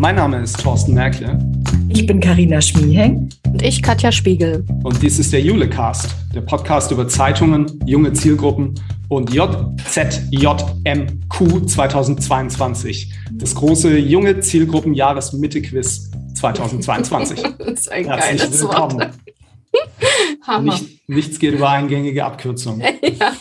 Mein Name ist Thorsten Merkle. Ich bin Karina Schmieheng. Und ich Katja Spiegel. Und dies ist der Julecast, der Podcast über Zeitungen, junge Zielgruppen und JZJMQ 2022. Das große junge Zielgruppen-Jahres-Mitte-Quiz 2022. das ist ein Herzlich geiles willkommen. Wort. Hammer. Nicht, nichts geht über eingängige Abkürzungen. ja.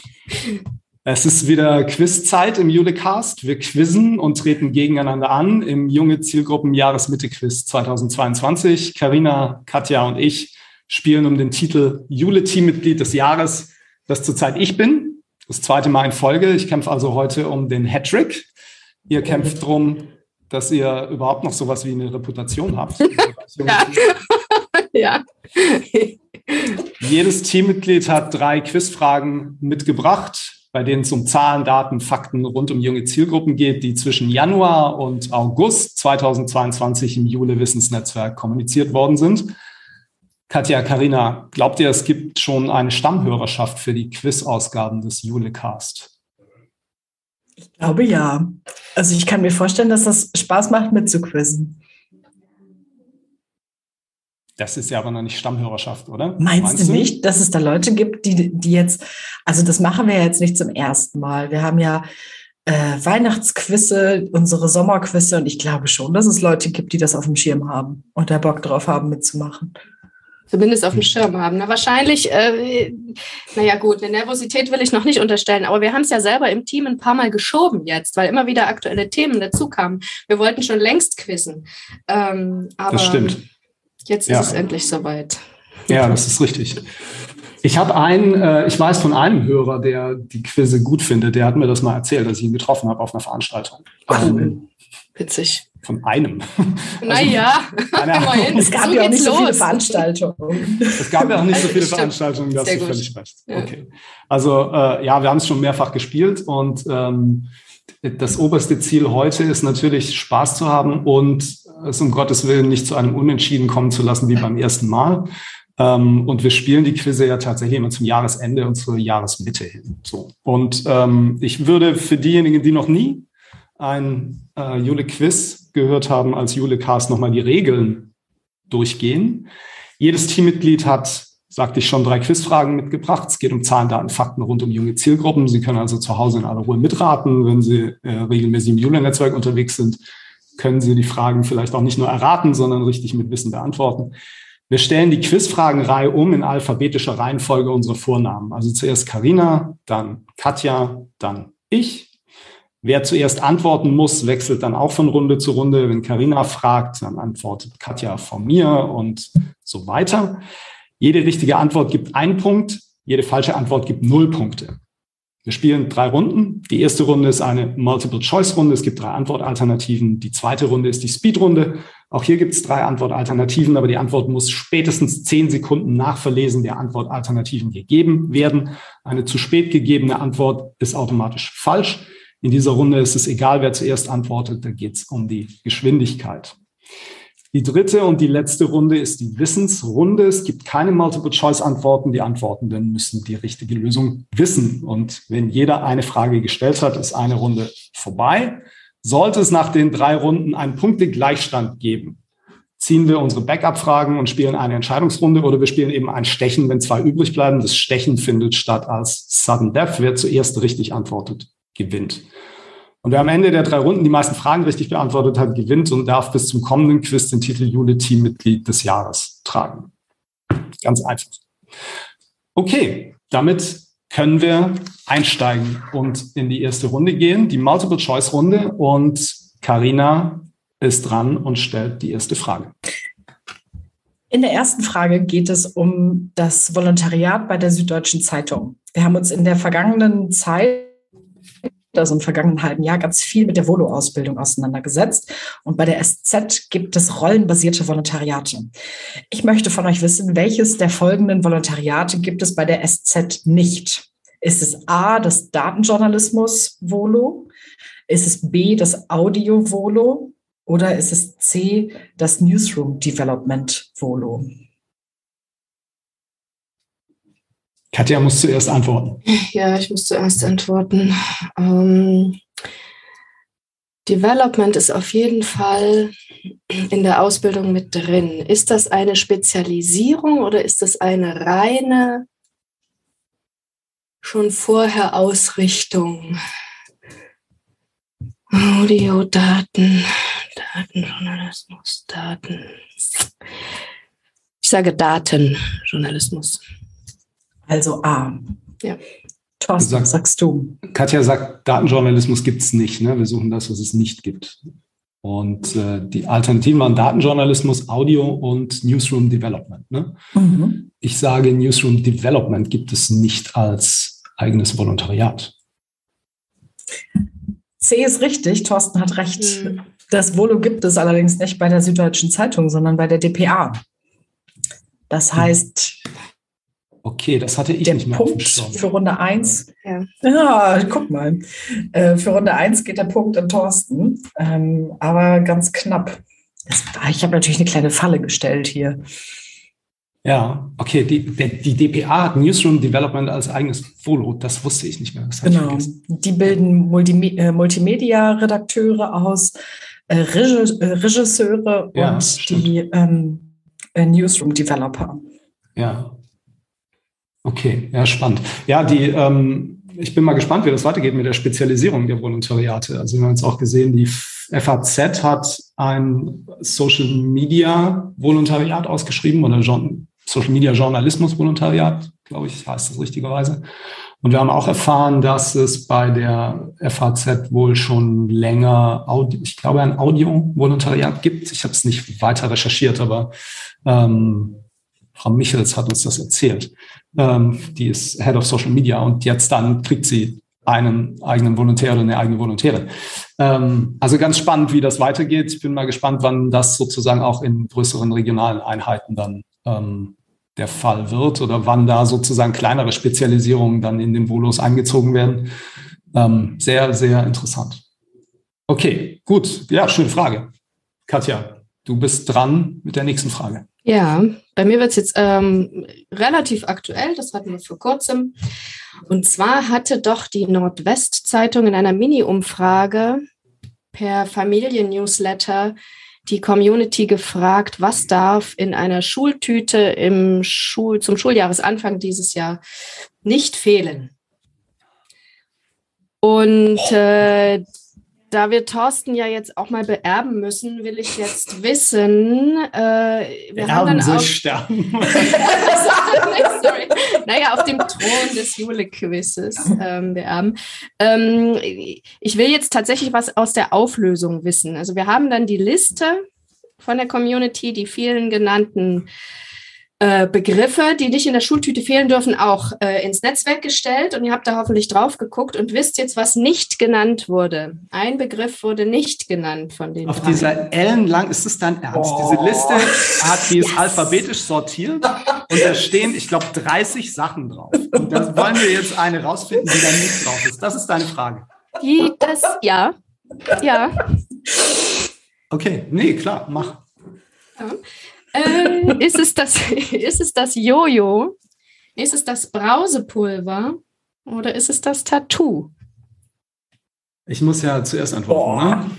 Es ist wieder Quizzeit im Julecast. Wir quizzen und treten gegeneinander an im junge Zielgruppen Jahresmitte-Quiz 2022. Karina, Katja und ich spielen um den Titel Jule-Teammitglied des Jahres, das zurzeit ich bin. Das zweite Mal in Folge. Ich kämpfe also heute um den Hattrick. Ihr kämpft darum, dass ihr überhaupt noch sowas wie eine Reputation habt. ja. Jedes Teammitglied hat drei Quizfragen mitgebracht, bei denen es um Zahlen, Daten, Fakten rund um junge Zielgruppen geht, die zwischen Januar und August 2022 im Jule Wissensnetzwerk kommuniziert worden sind. Katja, Karina, glaubt ihr, es gibt schon eine Stammhörerschaft für die Quizausgaben des Julecast? Ich glaube ja. Also ich kann mir vorstellen, dass das Spaß macht, mitzuquizzen. Das ist ja aber noch nicht Stammhörerschaft, oder? Meinst, du nicht, dass es da Leute gibt, die, die jetzt, also das machen wir jetzt nicht zum ersten Mal. Wir haben ja äh, Weihnachtsquizze, unsere Sommerquizze und ich glaube schon, dass es Leute gibt, die das auf dem Schirm haben und da Bock drauf haben, mitzumachen. Zumindest auf dem Schirm haben. Na, wahrscheinlich, äh, naja gut, eine Nervosität will ich noch nicht unterstellen, aber wir haben es ja selber im Team ein paar Mal geschoben jetzt, weil immer wieder aktuelle Themen dazu kamen. Wir wollten schon längst quizzen. Ähm, aber Das stimmt. Jetzt ist Ja. es endlich soweit. Ja, das ist richtig. Ich habe einen, äh, ich weiß von einem Hörer, der die Quizze gut findet, der hat mir das mal erzählt, dass ich ihn getroffen habe auf einer Veranstaltung. Oh, witzig. Von einem. Naja, immerhin. Es gab So ja auch nicht so viele los. Veranstaltungen. Es gab ja auch nicht so viele Stimmt. Veranstaltungen, da hast Sehr du gut. völlig recht. Okay. Also äh, ja, wir haben es schon mehrfach gespielt und ähm, das oberste Ziel heute ist natürlich Spaß zu haben und es um Gottes Willen nicht zu einem Unentschieden kommen zu lassen wie beim ersten Mal. Ähm, und wir spielen die Quizze ja tatsächlich immer zum Jahresende und zur Jahresmitte hin. So. Und ähm, ich würde für diejenigen, die noch nie ein äh, Jule-Quiz gehört haben, als Jule-Cast nochmal die Regeln durchgehen. Jedes Teammitglied hat, sagte ich schon, drei Quizfragen mitgebracht. Es geht um Zahlen, Daten, Fakten rund um junge Zielgruppen. Sie können also zu Hause in aller Ruhe mitraten. Wenn Sie äh, regelmäßig im Jule-Netzwerk unterwegs sind, können Sie die Fragen vielleicht auch nicht nur erraten, sondern richtig mit Wissen beantworten. Wir stellen die Quizfragenreihe um in alphabetischer Reihenfolge unserer Vornamen. Also zuerst Karina, dann Katja, dann ich. Wer zuerst antworten muss, wechselt dann auch von Runde zu Runde. Wenn Karina fragt, dann antwortet Katja von mir und so weiter. Jede richtige Antwort gibt einen Punkt, jede falsche Antwort gibt null Punkte. Wir spielen drei Runden. Die erste Runde ist eine Multiple-Choice-Runde. Es gibt drei Antwortalternativen. Die zweite Runde ist die Speed-Runde. Auch hier gibt es drei Antwortalternativen, aber die Antwort muss spätestens zehn Sekunden nach Verlesen der Antwortalternativen gegeben werden. Eine zu spät gegebene Antwort ist automatisch falsch. In dieser Runde ist es egal, wer zuerst antwortet. Da geht es um die Geschwindigkeit. Die dritte und die letzte Runde ist die Wissensrunde. Es gibt keine Multiple-Choice-Antworten. Die Antwortenden müssen die richtige Lösung wissen. Und wenn jeder eine Frage gestellt hat, ist eine Runde vorbei. Sollte es nach den drei Runden einen Punktegleichstand geben, ziehen wir unsere Backup-Fragen und spielen eine Entscheidungsrunde oder wir spielen eben ein Stechen, wenn zwei übrig bleiben. Das Stechen findet statt als Sudden Death. Wer zuerst richtig antwortet, gewinnt. Und wer am Ende der drei Runden die meisten Fragen richtig beantwortet hat, gewinnt und darf bis zum kommenden Quiz den Titel Jule-Teammitglied des Jahres tragen. Ganz einfach. Okay, damit können wir einsteigen und in die erste Runde gehen, die Multiple-Choice-Runde. Und Karina ist dran und stellt die erste Frage. In der ersten Frage geht es um das Volontariat bei der Süddeutschen Zeitung. Wir haben uns in der vergangenen Zeit, also im vergangenen halben Jahr, ganz viel mit der Volo-Ausbildung auseinandergesetzt. Und bei der SZ gibt es rollenbasierte Volontariate. Ich möchte von euch wissen, welches der folgenden Volontariate gibt es bei der SZ nicht? Ist es A, das Datenjournalismus-Volo? Ist es B, das Audio-Volo? Oder ist es C, das Newsroom Development Volo? Katja muss zuerst antworten. Ja, ich muss zuerst antworten. Ähm, Development ist auf jeden Fall in der Ausbildung mit drin. Ist das eine Spezialisierung oder ist das eine reine schon vorher Ausrichtung? Audio, Daten, Datenjournalismus, Daten. Ich sage Datenjournalismus. Also A. Ja. Thorsten, Sag- was sagst du? Katja sagt, Datenjournalismus gibt es nicht. Ne? Wir suchen das, was es nicht gibt. Und äh, die Alternativen waren Datenjournalismus, Audio und Newsroom Development. Ne? Mhm. Ich sage, Newsroom Development gibt es nicht als eigenes Volontariat. C ist richtig, Thorsten hat recht. Hm. Das Volo gibt es allerdings nicht bei der Süddeutschen Zeitung, sondern bei der DPA. Das heißt, Okay, das hatte ich der nicht mehr Punkt für Runde 1. Ja. Ja, guck mal. Äh, für Runde 1 geht der Punkt an Thorsten, ähm, aber ganz knapp. Das, ich habe natürlich eine kleine Falle gestellt hier. Ja, okay, die, die DPA hat Newsroom Development als eigenes Volo. Das wusste ich nicht mehr. Das hatte ich Genau. Die bilden Multime äh, Multimedia-Redakteure aus, äh, Regi Regisseure Ja, und stimmt. die ähm, äh, Newsroom-Developer. Ja. Okay, ja, spannend. Ja, die, ähm, ich bin mal gespannt, wie das weitergeht mit der Spezialisierung der Volontariate. Also wir haben jetzt auch gesehen, die FAZ hat ein Social Media Volontariat ausgeschrieben oder Social Media Journalismus Volontariat, glaube ich, heißt das richtigerweise. Und wir haben auch erfahren, dass es bei der FAZ wohl schon länger, Audio, ich glaube, ein Audio-Volontariat gibt. Ich habe es nicht weiter recherchiert, aber ähm, Frau Michels hat uns das erzählt. Ähm, die ist Head of Social Media und jetzt dann kriegt sie einen eigenen Volontär oder eine eigene Volontärin. Ähm, also ganz spannend, wie das weitergeht. Ich bin mal gespannt, wann das sozusagen auch in größeren regionalen Einheiten dann ähm, der Fall wird oder wann da sozusagen kleinere Spezialisierungen dann in den Volos eingezogen werden. Ähm, sehr, sehr interessant. Okay, gut. Ja, schöne Frage. Katja, du bist dran mit der nächsten Frage. Ja, bei mir wird es jetzt ähm, relativ aktuell, das hatten wir vor kurzem. Und zwar hatte doch die Nordwestzeitung in einer Mini-Umfrage per Familien-Newsletter die Community gefragt, was darf in einer Schultüte im Schul zum Schuljahresanfang dieses Jahr nicht fehlen. Und äh, da wir Thorsten ja jetzt auch mal beerben müssen, will ich jetzt wissen, äh, wir haben dann Erben auch, sich sterben. Sorry. Naja, auf dem Thron des Jule-Quizzes ähm, beerben. Ähm, ich will jetzt tatsächlich was aus der Auflösung wissen. Also wir haben dann die Liste von der Community, die vielen genannten äh, Begriffe, die nicht in der Schultüte fehlen dürfen, auch äh, ins Netzwerk gestellt. Und ihr habt da hoffentlich drauf geguckt und wisst jetzt, was nicht genannt wurde. Ein Begriff wurde nicht genannt von den Auf drei. dieser ellenlang, ist es dein Ernst? Oh. Diese Liste hat, die ist alphabetisch sortiert und da stehen, ich glaube, 30 Sachen drauf. Und da wollen wir jetzt eine rausfinden, die da nicht drauf ist. Das ist deine Frage. Die, das, ja, ja. Okay, nee, klar, mach. Äh, ist, es das, ist es das Jojo? Ist es das Brausepulver? Oder ist es das Tattoo? Ich muss ja zuerst antworten, ne?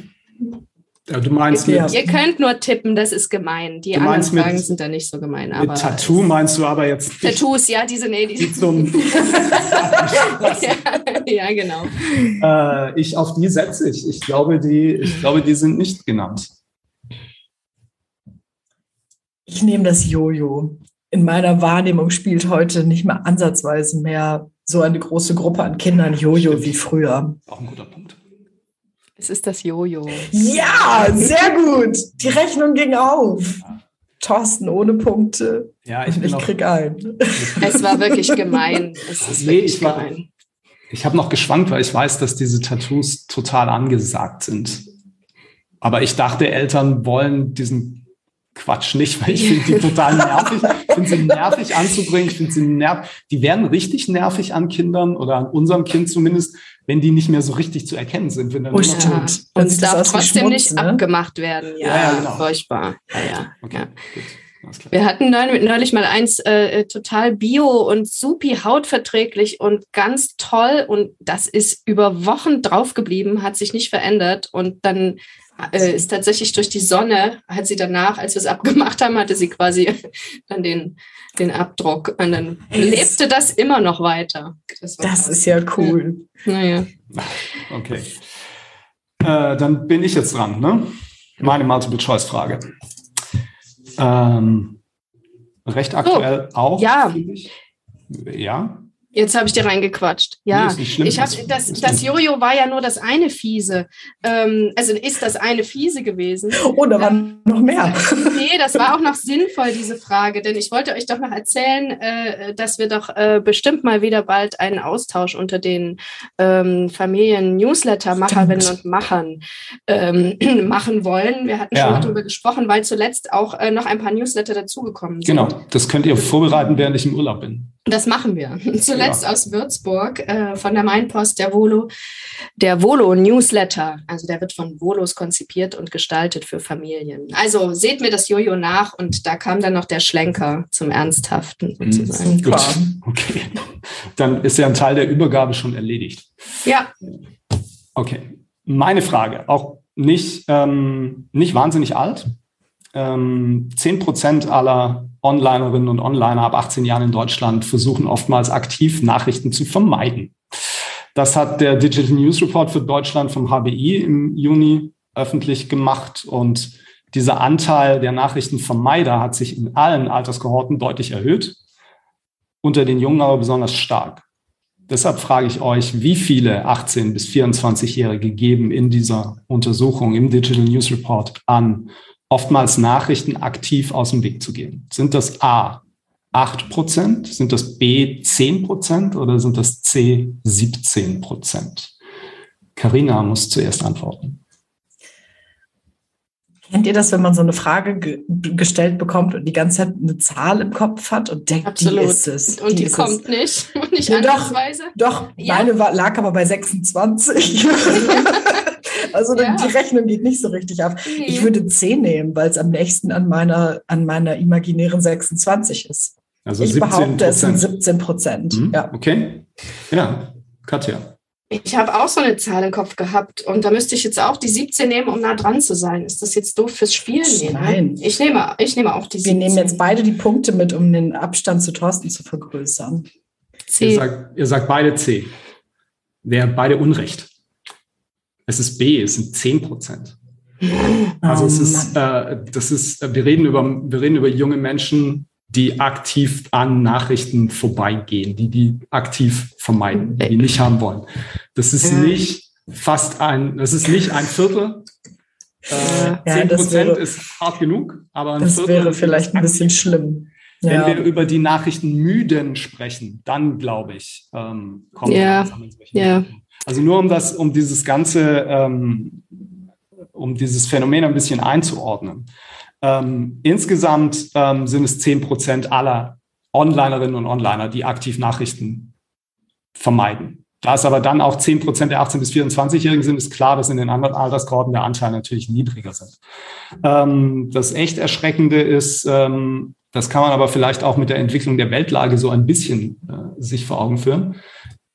Ja, du meinst mit, Ihr könnt nur tippen, das ist gemein. Die anderen meinst mit- Fragen sind da nicht so gemein. mit Aber Tattoo meinst du aber jetzt nicht Tattoos, ja, diese, nee, die, die zum ja, ja, genau. äh, ich auf die setze ich. Ich glaube, die, ich glaube, die sind nicht genannt. Ich nehme das Jojo. In meiner Wahrnehmung spielt heute nicht mehr ansatzweise mehr so eine große Gruppe an Kindern Jojo wie früher. Auch ein guter Punkt. Es ist das Jojo. Ja, sehr gut. Die Rechnung ging auf. Thorsten ohne Punkte. Ja, ich Ich, krieg ein. Es war wirklich gemein. Es ist Nee, wirklich ich war- gemein. Ich habe noch geschwankt, weil ich weiß, dass diese Tattoos total angesagt sind. Aber ich dachte, Eltern wollen diesen Quatsch nicht, weil ich finde die total nervig. Ich finde sie nervig anzubringen. Ich finde sie nervig. Die werden richtig nervig an Kindern oder an unserem Kind zumindest, wenn die nicht mehr so richtig zu erkennen sind. Wenn dann Oh, stimmt. Ja. Und es darf trotzdem nicht ne? abgemacht werden. Ja, Ja, ja, genau. furchtbar. Ja, ja. Okay, ja. gut. Wir hatten neulich mal eins äh, total bio und supi hautverträglich und ganz toll und das ist über Wochen draufgeblieben, hat sich nicht verändert und dann äh, ist tatsächlich durch die Sonne, hat sie danach, als wir es abgemacht haben, hatte sie quasi dann den, den Abdruck und dann lebte das immer noch weiter. Das, das ist ja cool. Naja. Okay. Äh, dann bin ich jetzt dran, ne? Meine Multiple-Choice-Frage. Ähm, recht aktuell so, auch. Ja. Ja. Jetzt habe ich dir reingequatscht. Ja, nee, ich habe das, das Jojo war ja nur das eine fiese. Ähm, also ist das eine fiese gewesen. Oh, da waren noch mehr. Nee, das war auch noch sinnvoll diese Frage, denn ich wollte euch doch noch erzählen, äh, dass wir doch äh, bestimmt mal wieder bald einen Austausch unter den ähm, Familien-Newsletter-Macherinnen und Machern ähm, machen wollen. Wir hatten ja. schon mal darüber gesprochen, weil zuletzt auch äh, noch ein paar Newsletter dazugekommen sind. Genau, das könnt ihr vorbereiten, während ich im Urlaub bin. Das machen wir. Zuletzt ja. aus Würzburg äh, von der Mainpost, der Volo, der Volo Newsletter. Also der wird von Volos konzipiert und gestaltet für Familien. Also seht mir das Jojo nach und da kam dann noch der Schlenker zum Ernsthaften mhm. sozusagen. Mhm. Gut. Okay. Dann ist ja ein Teil der Übergabe schon erledigt. Ja. Okay. Meine Frage, auch nicht, ähm, nicht wahnsinnig alt. Ähm, 10% aller Onlinerinnen und Onliner ab 18 Jahren in Deutschland versuchen oftmals aktiv Nachrichten zu vermeiden. Das hat der Digital News Report für Deutschland vom HBI im Juni öffentlich gemacht und dieser Anteil der Nachrichtenvermeider hat sich in allen Alterskohorten deutlich erhöht, unter den Jungen aber besonders stark. Deshalb frage ich euch, wie viele 18 bis 24-Jährige geben in dieser Untersuchung im Digital News Report an, oftmals Nachrichten aktiv aus dem Weg zu gehen? Sind das A 8 Prozent? Sind das B 10 Prozent oder sind das C 17 Prozent? Carina muss zuerst antworten. Kennt ihr das, wenn man so eine Frage ge gestellt bekommt und die ganze Zeit eine Zahl im Kopf hat und denkt, Absolut. die ist es? Und die, die kommt es. nicht. nicht ja, doch, doch ja? meine war, lag aber bei 26. Also ja. die Rechnung geht nicht so richtig auf. Nee. Ich würde 10 nehmen, weil es am nächsten an meiner, an meiner imaginären 26 ist. Also ich behaupte, es sind 17 Prozent. Mhm. Ja. Okay. Ja, Katja. Ich habe auch so eine Zahl im Kopf gehabt und da müsste ich jetzt auch die 17 nehmen, um nah dran zu sein. Ist das jetzt doof fürs Spielen? Nein. Ich nehme, ich nehme auch die 17. Wir nehmen jetzt beide die Punkte mit, um den Abstand zu Thorsten zu vergrößern. C. Ihr sagt, ihr sagt beide C. Wer beide Unrecht. Es ist B, es sind 10 Prozent. Also oh, es ist, äh, das ist, wir reden über, wir reden über junge Menschen, die aktiv an Nachrichten vorbeigehen, die die aktiv vermeiden, die nicht haben wollen. Das ist nicht fast ein, das ist nicht ein Viertel. Äh, 10 Prozent ist hart genug, aber ein das Viertel wäre vielleicht ein bisschen schlimm. Wenn ja. wir über die Nachrichten müden sprechen, dann glaube ich, ähm, kommen ja. wir ja. Also nur um das, um dieses ganze, ähm, um dieses Phänomen ein bisschen einzuordnen. Ähm, insgesamt ähm, sind es zehn Prozent aller Onlinerinnen und Onliner, die aktiv Nachrichten vermeiden. Da es aber dann auch zehn Prozent der 18- bis 24-Jährigen sind, ist klar, dass in den anderen Alterskohorten der Anteil natürlich niedriger sind. Ähm, das echt Erschreckende ist, ähm, das kann man aber vielleicht auch mit der Entwicklung der Weltlage so ein bisschen äh, sich vor Augen führen.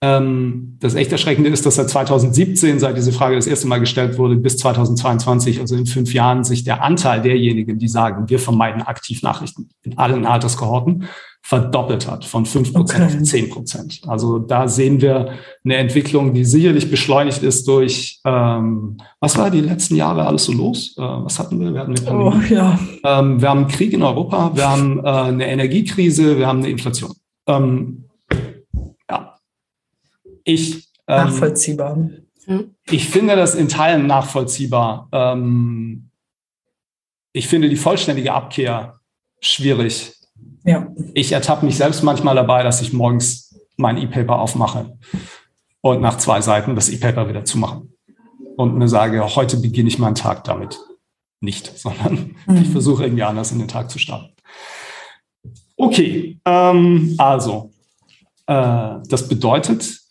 Ähm, das echt Erschreckende ist, dass seit 2017, seit diese Frage das erste Mal gestellt wurde, bis 2022, also in fünf Jahren, sich der Anteil derjenigen, die sagen, wir vermeiden aktiv Nachrichten in allen Alterskohorten, verdoppelt hat von fünf Prozent okay. auf zehn Prozent. Also da sehen wir eine Entwicklung, die sicherlich beschleunigt ist durch, ähm, was war die letzten Jahre alles so los? Äh, was hatten wir? Wir hatten eine Oh, ja. ähm, wir haben einen Krieg in Europa, wir haben äh, eine Energiekrise, wir haben eine Inflation. Ähm, ich, ähm, nachvollziehbar. Hm? Ich finde das in Teilen nachvollziehbar. Ähm, ich finde die vollständige Abkehr schwierig. Ja. Ich ertappe mich selbst manchmal dabei, dass ich morgens mein E-Paper aufmache und nach zwei Seiten das E-Paper wieder zumache und mir sage, heute beginne ich meinen Tag damit nicht, sondern mhm. ich versuche irgendwie anders in den Tag zu starten. Okay, ähm, also äh, das bedeutet,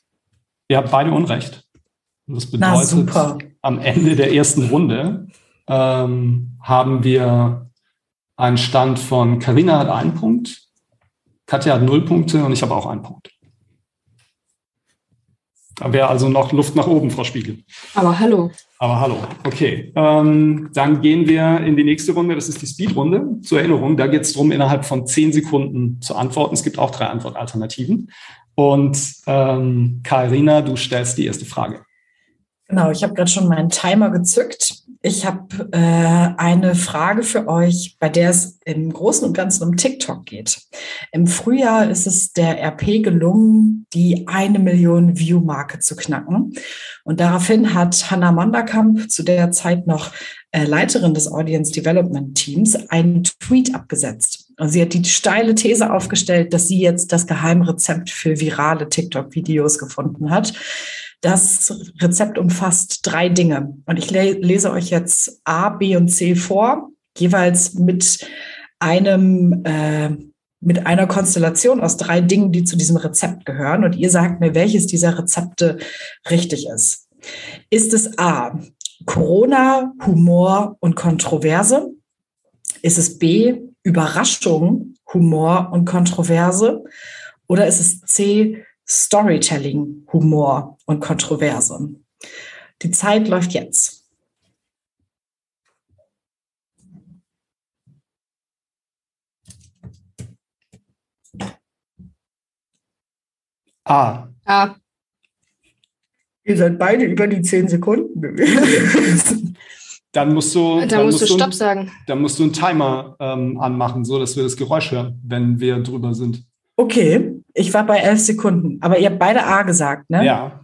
Ihr habt beide Unrecht. Das bedeutet, am Ende der ersten Runde ähm, haben wir einen Stand von Carina hat einen Punkt, Katja hat null Punkte und ich habe auch einen Punkt. Da wäre also noch Luft nach oben, Frau Spiegel. Aber hallo. Aber hallo. Okay. Ähm, dann gehen wir in die nächste Runde. Das ist die Speedrunde. Zur Erinnerung, da geht es darum, innerhalb von zehn Sekunden zu antworten. Es gibt auch drei Antwortalternativen. Und ähm, Karina, du stellst die erste Frage. Genau, ich habe gerade schon meinen Timer gezückt. Ich habe äh, eine Frage für euch, bei der es im Großen und Ganzen um TikTok geht. Im Frühjahr ist es der RP gelungen, die eine Million View-Marke zu knacken. Und daraufhin hat Hannah Manderkamp, zu der Zeit noch äh, Leiterin des Audience Development Teams, einen Tweet abgesetzt. Und sie hat die steile These aufgestellt, dass sie jetzt das Geheimrezept für virale TikTok-Videos gefunden hat. Das Rezept umfasst drei Dinge. Und ich lese euch jetzt A, B und C vor, jeweils mit einem, äh, mit einer Konstellation aus drei Dingen, die zu diesem Rezept gehören. Und ihr sagt mir, welches dieser Rezepte richtig ist. Ist es A, Corona, Humor und Kontroverse? Ist es B, Überraschung, Humor und Kontroverse? Oder ist es C, Storytelling, Humor und Kontroverse. Die Zeit läuft jetzt. A. A. Ihr seid beide über die zehn Sekunden Dann musst du, dann, dann musst du Stopp einen, sagen. Dann musst du einen Timer ähm, anmachen, so dass wir das Geräusch hören, wenn wir drüber sind. Okay, ich war bei elf Sekunden, aber ihr habt beide A gesagt, ne? Ja.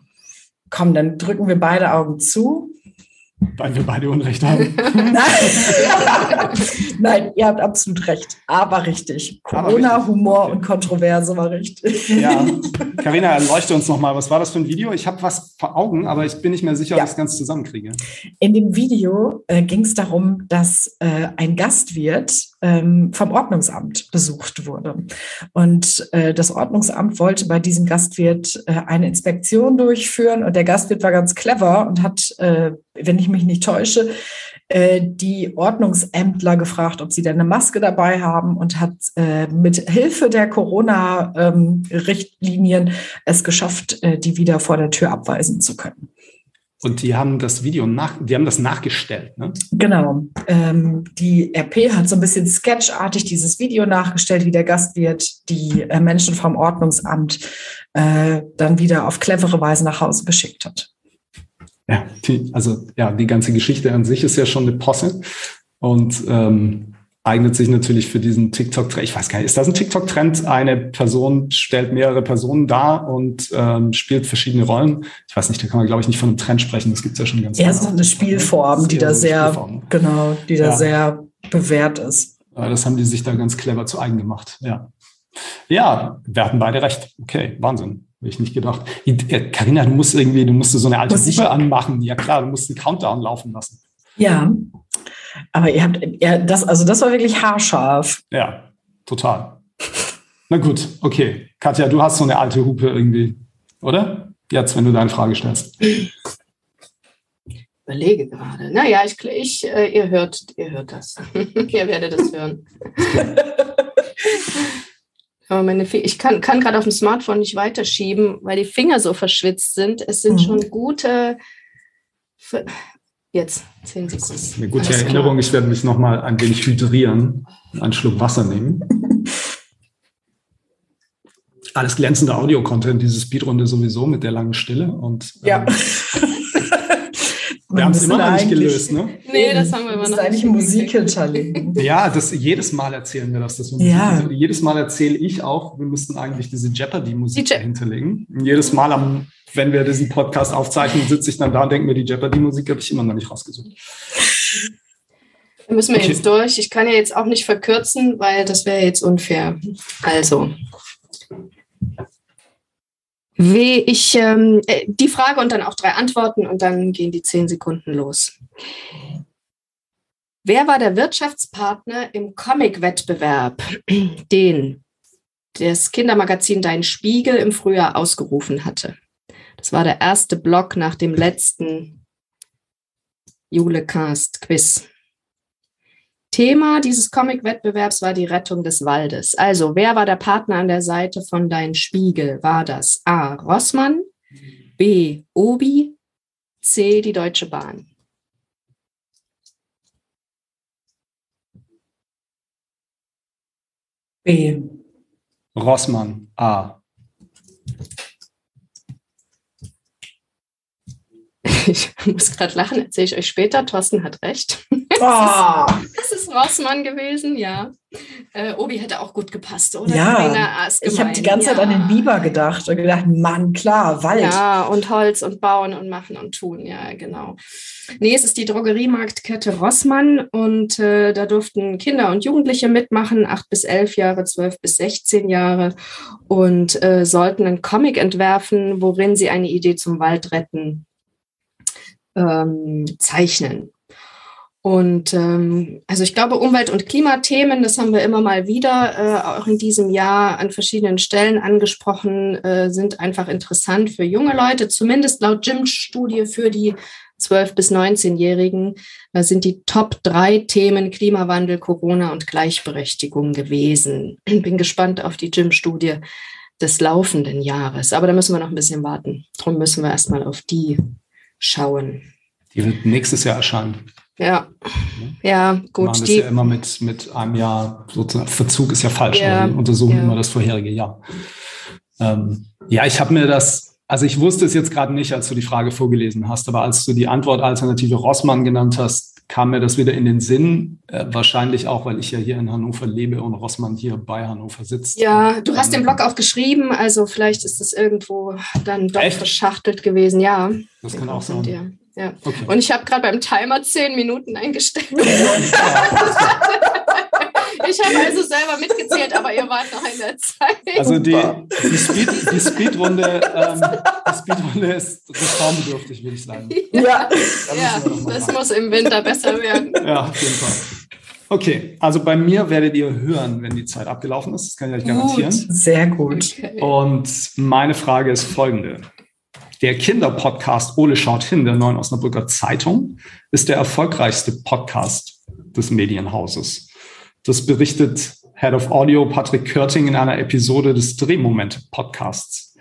Komm, dann drücken wir beide Augen zu. Weil wir beide Unrecht haben. Nein. Nein, ihr habt absolut recht. Aber richtig. Corona. Humor okay. und Kontroverse war richtig. Ja. Carina, erleuchte uns nochmal. Was war das für ein Video? Ich habe was vor Augen, aber ich bin nicht mehr sicher, ja. ob ich es ganz zusammenkriege. In dem Video äh, ging es darum, dass äh, ein Gastwirt ähm, vom Ordnungsamt besucht wurde. Und äh, das Ordnungsamt wollte bei diesem Gastwirt äh, eine Inspektion durchführen. Und der Gastwirt war ganz clever und hat, äh, wenn ich mich nicht täusche, äh, die Ordnungsämtler gefragt, ob sie denn eine Maske dabei haben und hat äh, mit Hilfe der Corona-Richtlinien ähm, es geschafft, äh, die wieder vor der Tür abweisen zu können. Und die haben das Video nach, die haben das nachgestellt, ne? Genau. Ähm, die RP hat so ein bisschen sketchartig dieses Video nachgestellt, wie der Gastwirt die äh, Menschen vom Ordnungsamt äh, dann wieder auf clevere Weise nach Hause geschickt hat. Ja, die, also ja, die ganze Geschichte an sich ist ja schon eine Posse und ähm, eignet sich natürlich für diesen TikTok-Trend. Ich weiß gar nicht, ist das ein TikTok-Trend? Eine Person stellt mehrere Personen dar und ähm, spielt verschiedene Rollen. Ich weiß nicht, da kann man, glaube ich, nicht von einem Trend sprechen. Das gibt es ja schon ganz Ja, ist eine Spielform, die da sehr, genau, die da ja. sehr bewährt ist. Das haben die sich da ganz clever zu eigen gemacht, ja. Ja, wir hatten beide recht. Okay, Wahnsinn. Habe ich nicht gedacht. Karina, du musst irgendwie, du musst so eine alte Hupe anmachen. Ja klar, du musst einen Countdown laufen lassen. Ja, aber ihr habt, ja, das, also das war wirklich haarscharf. Ja, total. Na gut, okay. Katja, du hast so eine alte Hupe irgendwie, oder? Jetzt, wenn du deine Frage stellst. Überlege gerade. Naja, ich, ich, äh, ihr hört, ihr hört das. ihr werdet es hören. Aber meine ich kann, kann gerade auf dem Smartphone nicht weiterschieben, weil die Finger so verschwitzt sind. Es sind mhm. schon gute Jetzt, zehn Sekunden. Das ist eine gute Alles Erinnerung. Klar. Ich werde mich nochmal ein wenig hydrieren, einen Schluck Wasser nehmen. Alles glänzender Audio-Content, diese Speedrunde sowieso mit der langen Stille. Und, ja. Ähm, wir haben es immer noch nicht gelöst, ne? Nee, das haben wir immer noch nicht. eigentlich Musik hinterlegen. Ja, das, jedes Mal erzählen wir das. Dass wir ja. Jedes Mal erzähle ich auch, wir müssten eigentlich diese Jeopardy-Musik Die Je hinterlegen. jedes Mal am wenn wir diesen Podcast aufzeichnen, sitze ich dann da und denke mir, die Jeopardy-Musik habe ich immer noch nicht rausgesucht. Da müssen wir okay. jetzt durch. Ich kann ja jetzt auch nicht verkürzen, weil das wäre jetzt unfair. Also, wie ich ähm, äh, die Frage und dann auch drei Antworten und dann gehen die zehn Sekunden los. Wer war der Wirtschaftspartner im Comic-Wettbewerb, den das Kindermagazin Dein Spiegel im Frühjahr ausgerufen hatte? Das war der erste Block nach dem letzten Julecast-Quiz. Thema dieses Comic-Wettbewerbs war die Rettung des Waldes. Also, wer war der Partner an der Seite von Dein Spiegel? War das A. Rossmann, B. Obi, C. Die Deutsche Bahn? B. Rossmann, A. Ich muss gerade lachen, erzähle ich euch später. Thorsten hat recht. Oh. Es ist Rossmann gewesen, ja. Äh, Obi hätte auch gut gepasst, oder? Ja, Ich habe die ganze Zeit ja. an den Biber gedacht und gedacht, Mann, klar, Wald. Ja, und Holz und Bauen und Machen und Tun, ja, genau. Nee, es ist die Drogeriemarktkette Rossmann und äh, da durften Kinder und Jugendliche mitmachen, acht bis elf Jahre, zwölf bis 16 Jahre und äh, sollten einen Comic entwerfen, worin sie eine Idee zum Waldretten ähm, zeichnen. Und ähm, also ich glaube, Umwelt- und Klimathemen, das haben wir immer mal wieder äh, auch in diesem Jahr an verschiedenen Stellen angesprochen, äh, sind einfach interessant für junge Leute, zumindest laut Jim-Studie für die 12- bis 19-Jährigen äh, sind die Top drei Themen Klimawandel, Corona und Gleichberechtigung gewesen. Bin gespannt auf die Jim-Studie des laufenden Jahres. Aber da müssen wir noch ein bisschen warten. Darum müssen wir erstmal auf die schauen. Die wird nächstes Jahr erscheinen. Ja, ja, gut. machen das Die, ja immer mit, mit einem Jahr, sozusagen, Verzug ist ja falsch, Ja, wir untersuchen ja. immer das vorherige Jahr. Ähm, ja, ich habe mir das, also ich wusste es jetzt gerade nicht, als du die Frage vorgelesen hast, aber als du die Antwortalternative Rossmann genannt hast, kam mir das wieder in den Sinn. Äh, wahrscheinlich auch, weil ich ja hier in Hannover lebe und Rossmann hier bei Hannover sitzt. ja, du hast den Blog auch geschrieben, also vielleicht ist das irgendwo dann doch Echt? verschachtelt gewesen. Ja, Das kann auch sein. dir. Ja. Okay. Und ich habe gerade beim Timer zehn Minuten eingestellt. Ich habe also selber mitgezählt, aber ihr wart noch in der Zeit. Also die, die, Speed, die Speedrunde, ähm, die Speedrunde ist reformbedürftig, würde ich sagen. Ja. ja, noch mal das muss im Winter besser werden. Ja, auf jeden Fall. Okay, also bei mir werdet ihr hören, wenn die Zeit abgelaufen ist. Das kann ich euch garantieren. Sehr gut. Okay. Und meine Frage ist folgende. Der Kinderpodcast Ole schaut hin der Neuen Osnabrücker Zeitung ist der erfolgreichste Podcast des Medienhauses. Das berichtet Head of Audio Patrick Körting in einer Episode des Drehmoment Podcasts.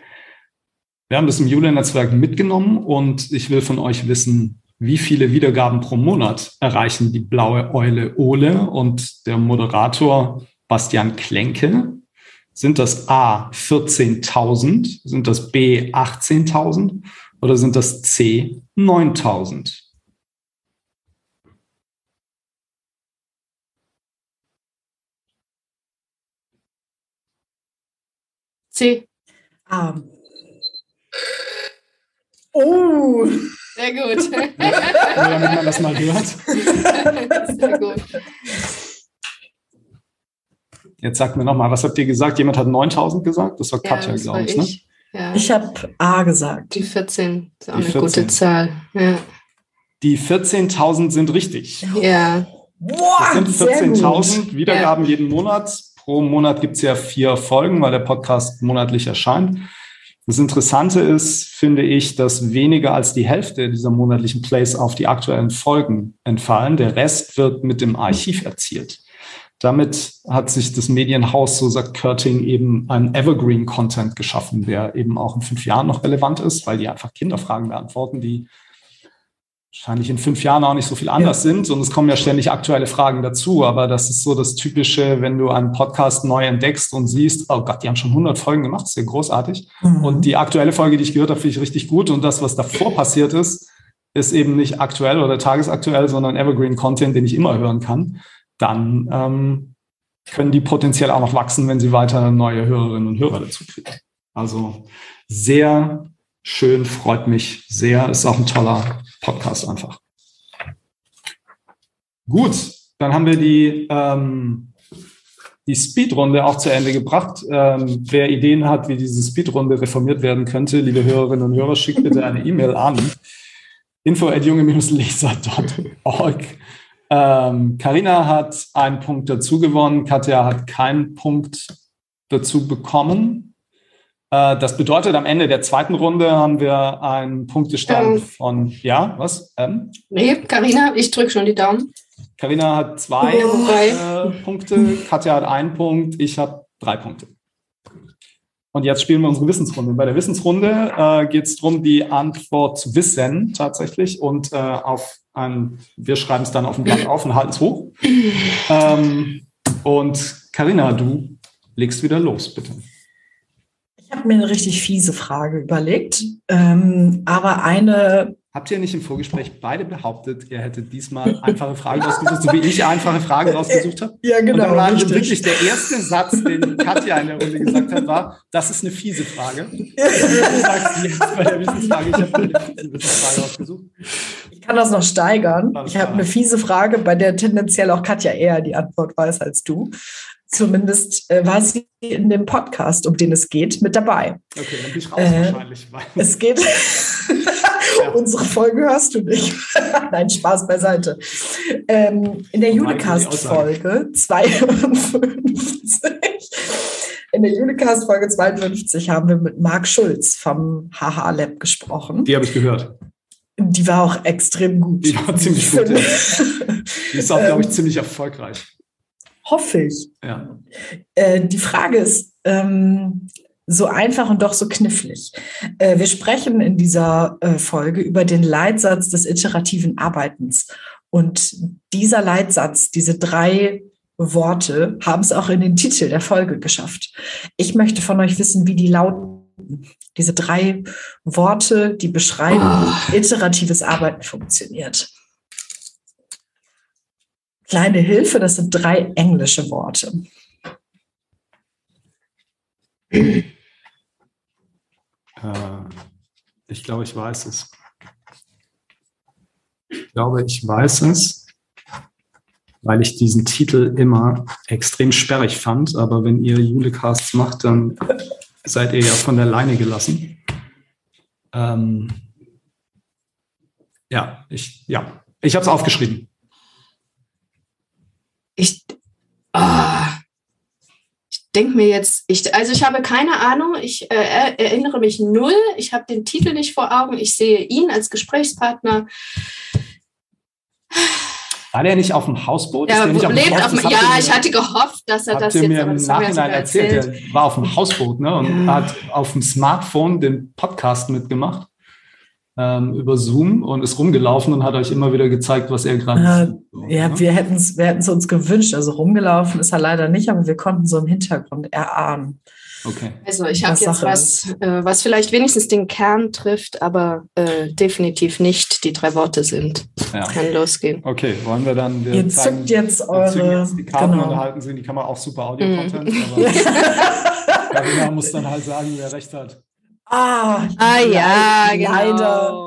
Wir haben das im Julia-Netzwerk mitgenommen und ich will von euch wissen, wie viele Wiedergaben pro Monat erreichen die blaue Eule Ole und der Moderator Bastian Klenke? Sind das A 14.000? Sind das B 18.000? Oder sind das C 9.000? C. Ah. Oh. Sehr gut. Nur damit man das mal hört. Sehr gut. Jetzt sagt mir nochmal, was habt ihr gesagt? Jemand hat 9.000 gesagt? Das war Katja, das glaube war ich. Ne? ich. Ja. Ich habe A gesagt. Die 14 ist auch Die eine 14. gute Zahl. Ja. Die 14.000 sind richtig. ja. Das sind sehr gut. 14.000 Wiedergaben jeden Monat. Pro Monat gibt es ja vier Folgen, weil der Podcast monatlich erscheint. Das Interessante ist, finde ich, dass weniger als die Hälfte dieser monatlichen Plays auf die aktuellen Folgen entfallen. Der Rest wird mit dem Archiv erzielt. Damit hat sich das Medienhaus, so sagt Körting, eben einen Evergreen-Content geschaffen, der eben auch in fünf Jahren noch relevant ist, weil die einfach Kinderfragen beantworten, die wahrscheinlich in fünf Jahren auch nicht so viel anders sind. Und es kommen ja ständig aktuelle Fragen dazu. Aber das ist so das Typische, wenn du einen Podcast neu entdeckst und siehst, oh Gott, die haben schon 100 Folgen gemacht, das ist ja großartig. Mhm. Und die aktuelle Folge, die ich gehört habe, finde ich richtig gut. Und das, was davor passiert ist, ist eben nicht aktuell oder tagesaktuell, sondern Evergreen Content, den ich immer hören kann. Dann ähm, können die potenziell auch noch wachsen, wenn sie weiter neue Hörerinnen und Hörer dazu kriegen. Also sehr schön, freut mich sehr. Ist auch ein toller Podcast einfach. Gut, dann haben wir die, ähm, die Speedrunde auch zu Ende gebracht. Ähm, wer Ideen hat, wie diese Speedrunde reformiert werden könnte, liebe Hörerinnen und Hörer, schickt bitte eine E-Mail an info@junge-leser.org. Ähm, Carina hat einen Punkt dazu gewonnen, Katja hat keinen Punkt dazu bekommen. Äh, das bedeutet, am Ende der zweiten Runde haben wir einen Punktestand Ähm. von, ja, was? Ähm? Nee, Karina, ich drücke schon die Daumen. Carina hat zwei Oh, äh, Punkte, Katja hat einen Punkt, ich habe drei Punkte. Und jetzt spielen wir unsere Wissensrunde. Bei der Wissensrunde äh, geht es darum, die Antwort zu wissen tatsächlich und äh, auf ein, wir schreiben es dann auf dem Blatt auf und halten es hoch. Ähm, und Carina, du legst wieder los, bitte. Ich habe mir eine richtig fiese Frage überlegt, ähm, aber eine, Habt ihr nicht im Vorgespräch beide behauptet, ihr hättet diesmal einfache Fragen rausgesucht, so wie ich einfache Fragen rausgesucht habe? ja und dann war richtig. wirklich der erste Satz, den Katja in der Runde gesagt hat, war, das ist eine fiese Frage. Du sagst jetzt bei der Wissensfrage, ich habe eine fiese Wissensfrage rausgesucht. Ich kann das noch steigern. Ich habe eine fiese Frage, bei der tendenziell auch Katja eher die Antwort weiß als du. Zumindest äh, war sie in dem Podcast, um den es geht, mit dabei. Okay, dann bin ich raus Äh, wahrscheinlich. Es geht. Unsere Folge hörst du nicht. Nein, Spaß beiseite. Ähm, in der Oh Unicast-Folge 52. In der Unicast-Folge 52 haben wir mit Marc Schulz vom HH Lab gesprochen. die habe ich gehört. Die war auch extrem gut. Die war ziemlich gut, Die ist auch, glaube ich, ziemlich erfolgreich. Hoffe ich. Ja. Äh, die Frage ist ähm, so einfach und doch so knifflig. Äh, wir sprechen in dieser äh, Folge über den Leitsatz des iterativen Arbeitens. Und dieser Leitsatz, diese drei Worte, haben es auch in den Titel der Folge geschafft. Ich möchte von euch wissen, wie die lauten. Diese drei Worte, die beschreiben, wie iteratives Arbeiten funktioniert. Kleine Hilfe, das sind drei englische Worte. Äh, ich glaube, ich weiß es. Ich glaube, ich weiß es, weil ich diesen Titel immer extrem sperrig fand. Aber wenn ihr Julecasts macht, dann seid ihr ja von der Leine gelassen. Ähm, ja, ich, ja, ich habe es aufgeschrieben. Ah, ich denke mir jetzt, ich, also ich habe keine Ahnung, ich äh, er- erinnere mich null, ich habe den Titel nicht vor Augen, ich sehe ihn als Gesprächspartner. War der nicht auf dem Hausboot? Er der nicht lebt auf dem, ja, ihr ich mir- hatte gehofft, dass er das jetzt mir im ja Nachhinein sogar erzählt, der war auf dem Hausboot ne, und Ja. hat auf dem Smartphone den Podcast mitgemacht ähm, über Zoom und ist rumgelaufen und hat euch immer wieder gezeigt, was er gerade so, Ja, ne? wir hätten es wir hätten's uns gewünscht. Also rumgelaufen ist er leider nicht, aber wir konnten so im Hintergrund erahnen. Okay. Also ich habe jetzt was, äh, was vielleicht wenigstens den Kern trifft, aber äh, definitiv nicht die drei Worte sind. Ja. Kann losgehen. Okay, wollen wir dann. Wir Ihr zeigen- zückt jetzt eure. jetzt die Karten und Genau. erhalten sie in die Kamera auch super Audio-Content. Mhm. Aber Carina muss dann halt sagen, wer recht hat. Ah, Ah ja, le- genau. Leider.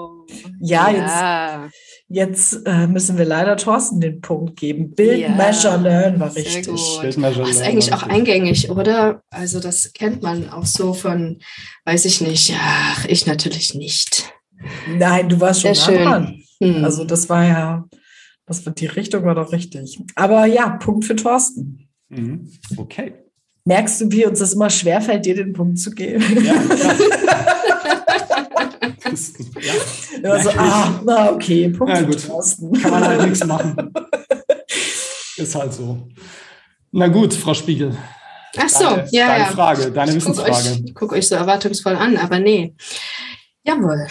Ja, jetzt, ja. jetzt äh, müssen wir leider Thorsten den Punkt geben. Bild, Ja, Measure, Learn war richtig. Das ist eigentlich auch eingängig, oder? Also das kennt man auch so von, weiß ich nicht. Ach, ich natürlich nicht. Nein, du warst schon Sehr nah schön. dran. Hm. Also das war ja, das war, die Richtung war doch richtig. Aber ja, Punkt für Thorsten. Mhm. Okay. Merkst du, wie uns das immer schwerfällt, dir den Punkt zu geben? Ja, klar. Das, ja, Also, Merk ich. ah, na okay, Punkt Ja, gut. Thorsten. kann man halt nichts machen. Ist halt so. Na gut, Frau Spiegel. Ach so, Deine, ja, deine ja. Frage, deine Ich gucke Wissensfrage. euch, guck euch so erwartungsvoll an, aber nee. Jawohl.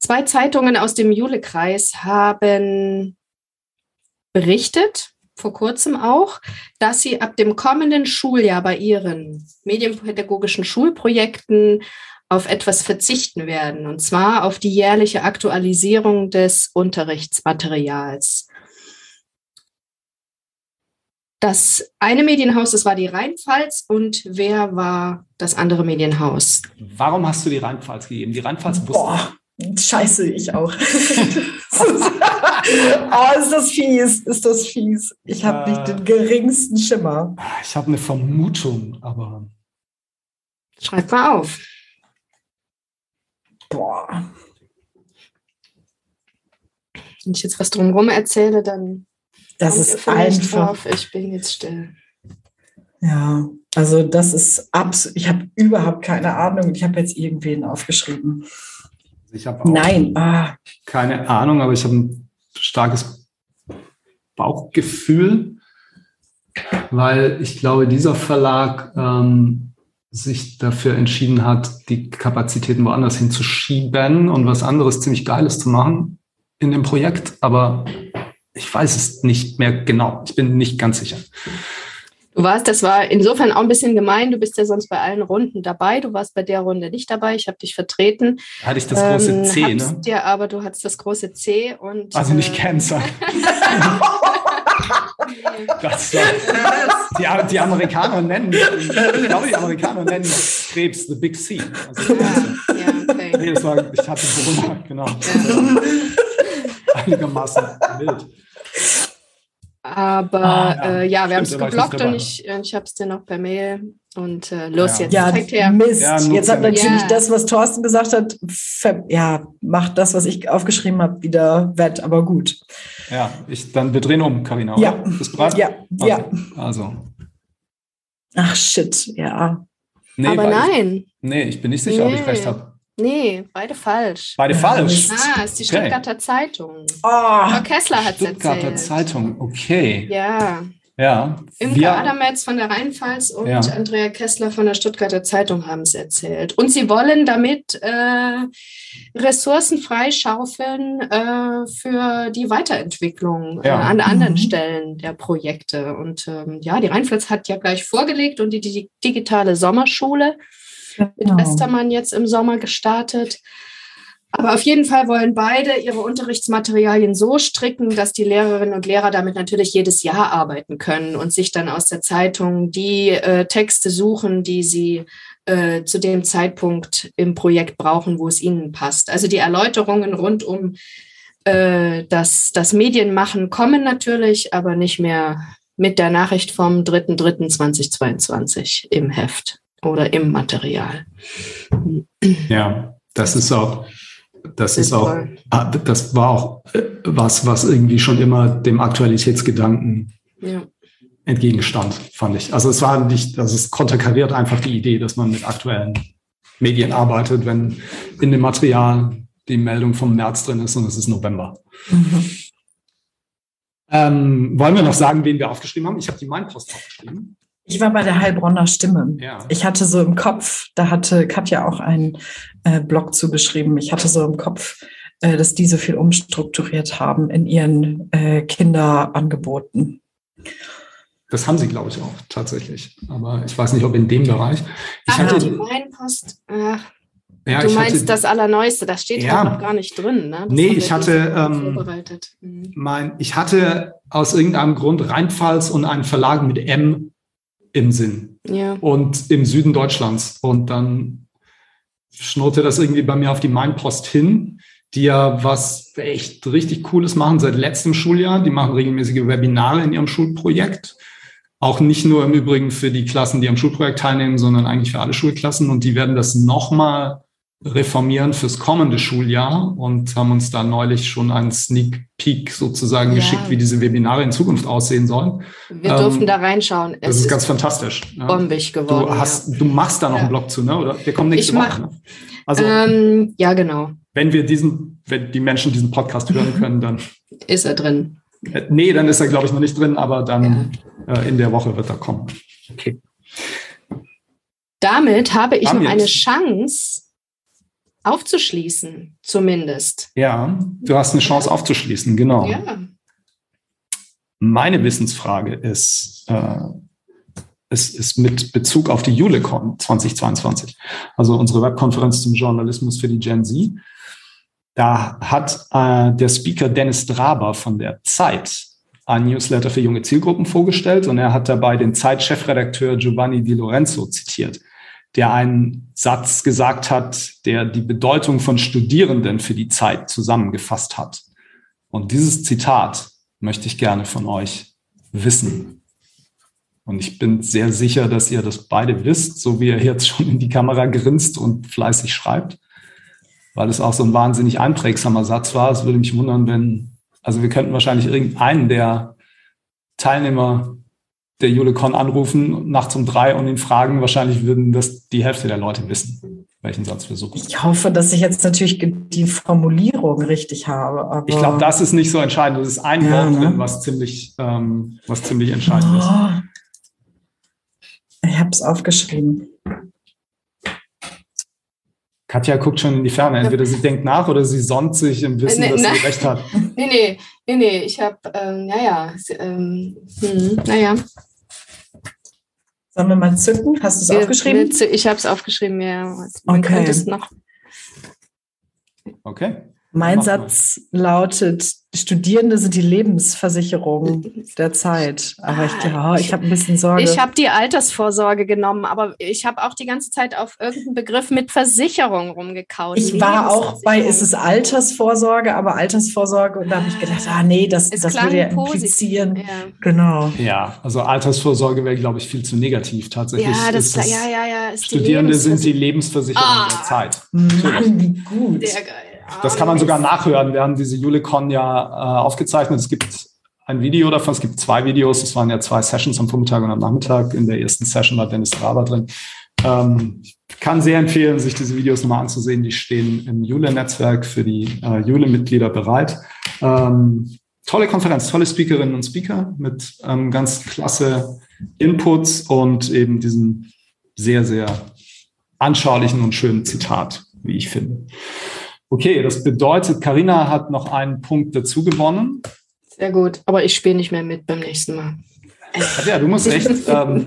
Zwei Zeitungen aus dem Julekreis haben berichtet, vor kurzem auch, dass sie ab dem kommenden Schuljahr bei ihren medienpädagogischen Schulprojekten auf etwas verzichten werden, und zwar auf die jährliche Aktualisierung des Unterrichtsmaterials. Das eine Medienhaus, das war die Rheinpfalz und wer war das andere Medienhaus? Warum hast du die Rheinpfalz gegeben? Die Rheinpfalz wusste. Boah, scheiße, ich auch. oh, ist das fies, ist das fies. Ich habe Äh. nicht den geringsten Schimmer. Ich habe eine Vermutung, aber Schreibt mal auf. Boah. Wenn ich jetzt was drumherum erzähle, dann Das ist einfach. drauf. Ich bin jetzt still. Ja, also das ist absolut, ich habe überhaupt keine Ahnung. Ich habe jetzt irgendwen aufgeschrieben. Ich habe Nein, ah. keine Ahnung, aber ich habe ein starkes Bauchgefühl, weil ich glaube, dieser Verlag ähm, sich dafür entschieden hat, die Kapazitäten woanders hinzuschieben und was anderes ziemlich Geiles zu machen in dem Projekt. Aber ich weiß es nicht mehr genau. Ich bin nicht ganz sicher. Du warst, das war insofern auch ein bisschen gemein. Du bist ja sonst bei allen Runden dabei. Du warst bei der Runde nicht dabei. Ich habe dich vertreten. Hatte ich das große Ähm, C, ne? Dir, aber du hattest das große C und. Also nicht äh, Cancer. Das war, die, die Amerikaner nennen, ich glaube, die Amerikaner nennen Krebs the Big C. Also, Ja, ja, okay. nee, das war, ich hatte Corona, genau. Ja. Einigermaßen wild. Aber Ah, ja. äh, ja, wir haben es geblockt und ich, ich habe es dir noch per Mail. Und äh, los Ja. jetzt, Ja, zeig her. Mist. Ja, Jetzt hat natürlich Ja. das, was Thorsten gesagt hat, ver ja, macht das, was ich aufgeschrieben habe, wieder wett, aber gut. Ja, ich, dann wir drehen um, Karina. Ja. Bist bereit? Ja, ja. Okay. Also. Ach shit, ja. Nee, aber nein, Ich, nee, ich bin nicht sicher, ob ich Nee. recht habe. Nee, beide falsch. Beide falsch. Ah, ist die Okay. Stuttgarter Zeitung. Oh, Frau Kessler hat es Stuttgarter erzählt. Zeitung, okay. Ja, Ja. Imke Wir- Adametz von der Rheinpfalz und Ja. Andrea Kessler von der Stuttgarter Zeitung haben es erzählt. Und sie wollen damit äh, Ressourcen freischaufeln äh, für die Weiterentwicklung Ja. äh, an anderen Mhm. Stellen der Projekte. Und ähm, ja, die Rheinpfalz hat ja gleich vorgelegt und die, die digitale Sommerschule mit genau. Westermann jetzt im Sommer gestartet. Aber auf jeden Fall wollen beide ihre Unterrichtsmaterialien so stricken, dass die Lehrerinnen und Lehrer damit natürlich jedes Jahr arbeiten können und sich dann aus der Zeitung die äh, Texte suchen, die sie äh, zu dem Zeitpunkt im Projekt brauchen, wo es ihnen passt. Also die Erläuterungen rund um äh, das, das Medienmachen kommen natürlich, aber nicht mehr mit der Nachricht vom 3.3.2022 im Heft oder im Material. Ja, das ist auch, das ist auch, ah, das war auch äh, was, was irgendwie schon immer dem Aktualitätsgedanken Ja. entgegenstand, fand ich. Also es war nicht, also es konterkariert einfach die Idee, dass man mit aktuellen Medien arbeitet, wenn in dem Material die Meldung vom März drin ist und es ist November. Mhm. Ähm, wollen wir noch sagen, wen wir aufgeschrieben haben? Ich habe die Mainpost aufgeschrieben. Ich war bei der Heilbronner Stimme. Ja. Ich hatte so im Kopf, da hatte Katja auch einen äh, Blog zugeschrieben. Ich hatte so im Kopf, äh, dass die so viel umstrukturiert haben in ihren äh, Kinderangeboten. Das haben sie, glaube ich, auch tatsächlich. Aber ich weiß nicht, ob in dem Bereich. Ich Ach, die hatte, Mainpost. Ach, ja, du ich meinst hatte, das Allerneueste, das steht Ja. noch gar nicht drin. Ne? Das Nee, ich hatte, ähm, vorbereitet. Mhm. mein, ich hatte aus irgendeinem Grund Rheinpfalz und einen Verlag mit M im Sinn Ja. und im Süden Deutschlands. Und dann schnurrte das irgendwie bei mir auf die Mainpost hin, die ja was echt richtig Cooles machen seit letztem Schuljahr. Die machen regelmäßige Webinare in ihrem Schulprojekt. Auch nicht nur im Übrigen für die Klassen, die am Schulprojekt teilnehmen, sondern eigentlich für alle Schulklassen. Und die werden das nochmal reformieren fürs kommende Schuljahr und haben uns da neulich schon einen Sneak Peek sozusagen Ja. geschickt, wie diese Webinare in Zukunft aussehen sollen. Wir Ähm, durften da reinschauen. Das Es ist ganz fantastisch. Ja. bombig geworden. Du, hast, du machst da noch Ja. einen Blog zu, ne? Oder der kommt nächste Ich Woche. mach- Ne? Also ja. Ähm, ja, genau. wenn wir diesen, wenn die Menschen diesen Podcast hören können, dann Ist er drin. äh, nee, dann ist er glaube ich noch nicht drin, aber dann äh, in der Woche wird er kommen. Okay. Damit habe ich Haben noch wir eine es. Chance aufzuschließen, zumindest. Ja, du hast eine Chance aufzuschließen, genau. Ja. Meine Wissensfrage ist, äh, es ist mit Bezug auf die JuleCon 2022, also unsere Webkonferenz zum Journalismus für die Gen Z. Da hat äh, der Speaker Dennis Draber von der Zeit ein Newsletter für junge Zielgruppen vorgestellt und er hat dabei den Zeit-Chefredakteur Giovanni Di Lorenzo zitiert, der einen Satz gesagt hat, der die Bedeutung von Studierenden für die Zeit zusammengefasst hat. Und dieses Zitat möchte ich gerne von euch wissen. Und ich bin sehr sicher, dass ihr das beide wisst, so wie ihr jetzt schon in die Kamera grinst und fleißig schreibt, weil es auch so ein wahnsinnig einprägsamer Satz war. Es würde mich wundern, wenn, also wir könnten wahrscheinlich irgendeinen der Teilnehmer der Julecon anrufen nachts um drei und ihn fragen. Wahrscheinlich würden das die Hälfte der Leute wissen, welchen Satz wir suchen. Ich hoffe, dass ich jetzt natürlich die Formulierung richtig habe. ich glaube, das ist nicht so entscheidend. Das ist ein ja, Wort ne? drin, was ziemlich, ähm, was ziemlich entscheidend oh. ist. Ich habe es aufgeschrieben. Katja guckt schon in die Ferne. Entweder sie denkt nach oder sie sonnt sich im Wissen, nee, dass na, sie recht hat. Nee, nee, nee, nee. Ich habe, ähm, naja, ähm, hm, naja. Sollen wir mal zücken? Hast du es aufgeschrieben? Ich habe es aufgeschrieben, ja. Man okay. könnte es noch. Okay. Mein Satz lautet, Studierende sind die Lebensversicherung der Zeit. Aber ich glaube, oh, ich habe ein bisschen Sorge. Ich habe die Altersvorsorge genommen, aber ich habe auch die ganze Zeit auf irgendeinen Begriff mit Versicherung rumgekaut. Ich war auch bei, ist es Altersvorsorge, aber Altersvorsorge und da habe ich gedacht, ah nee, das, das würde ja implizieren. Ja. Genau. Ja, also Altersvorsorge wäre, glaube ich, viel zu negativ tatsächlich. Ja, das, das ja, ja, ja. Studierende sind die Lebensversicherung ah, der Zeit. Mann, wie gut. Sehr geil. Das kann man sogar nachhören. Wir haben diese Julecon ja äh, aufgezeichnet. Es gibt ein Video davon, es gibt zwei Videos. Es waren ja zwei Sessions am Vormittag und am Nachmittag. In der ersten Session war Dennis Traber drin. Ähm, ich kann sehr empfehlen, sich diese Videos nochmal anzusehen. Die stehen im Jule-Netzwerk für die äh, Jule-Mitglieder bereit. Ähm, tolle Konferenz, tolle Speakerinnen und Speaker mit ähm, ganz klasse Inputs und eben diesem sehr, sehr anschaulichen und schönen Zitat, wie ich finde. Okay, das bedeutet, Karina hat noch einen Punkt dazu gewonnen. Sehr gut, aber ich spiele nicht mehr mit beim nächsten Mal. Ja, du musst echt. Ähm,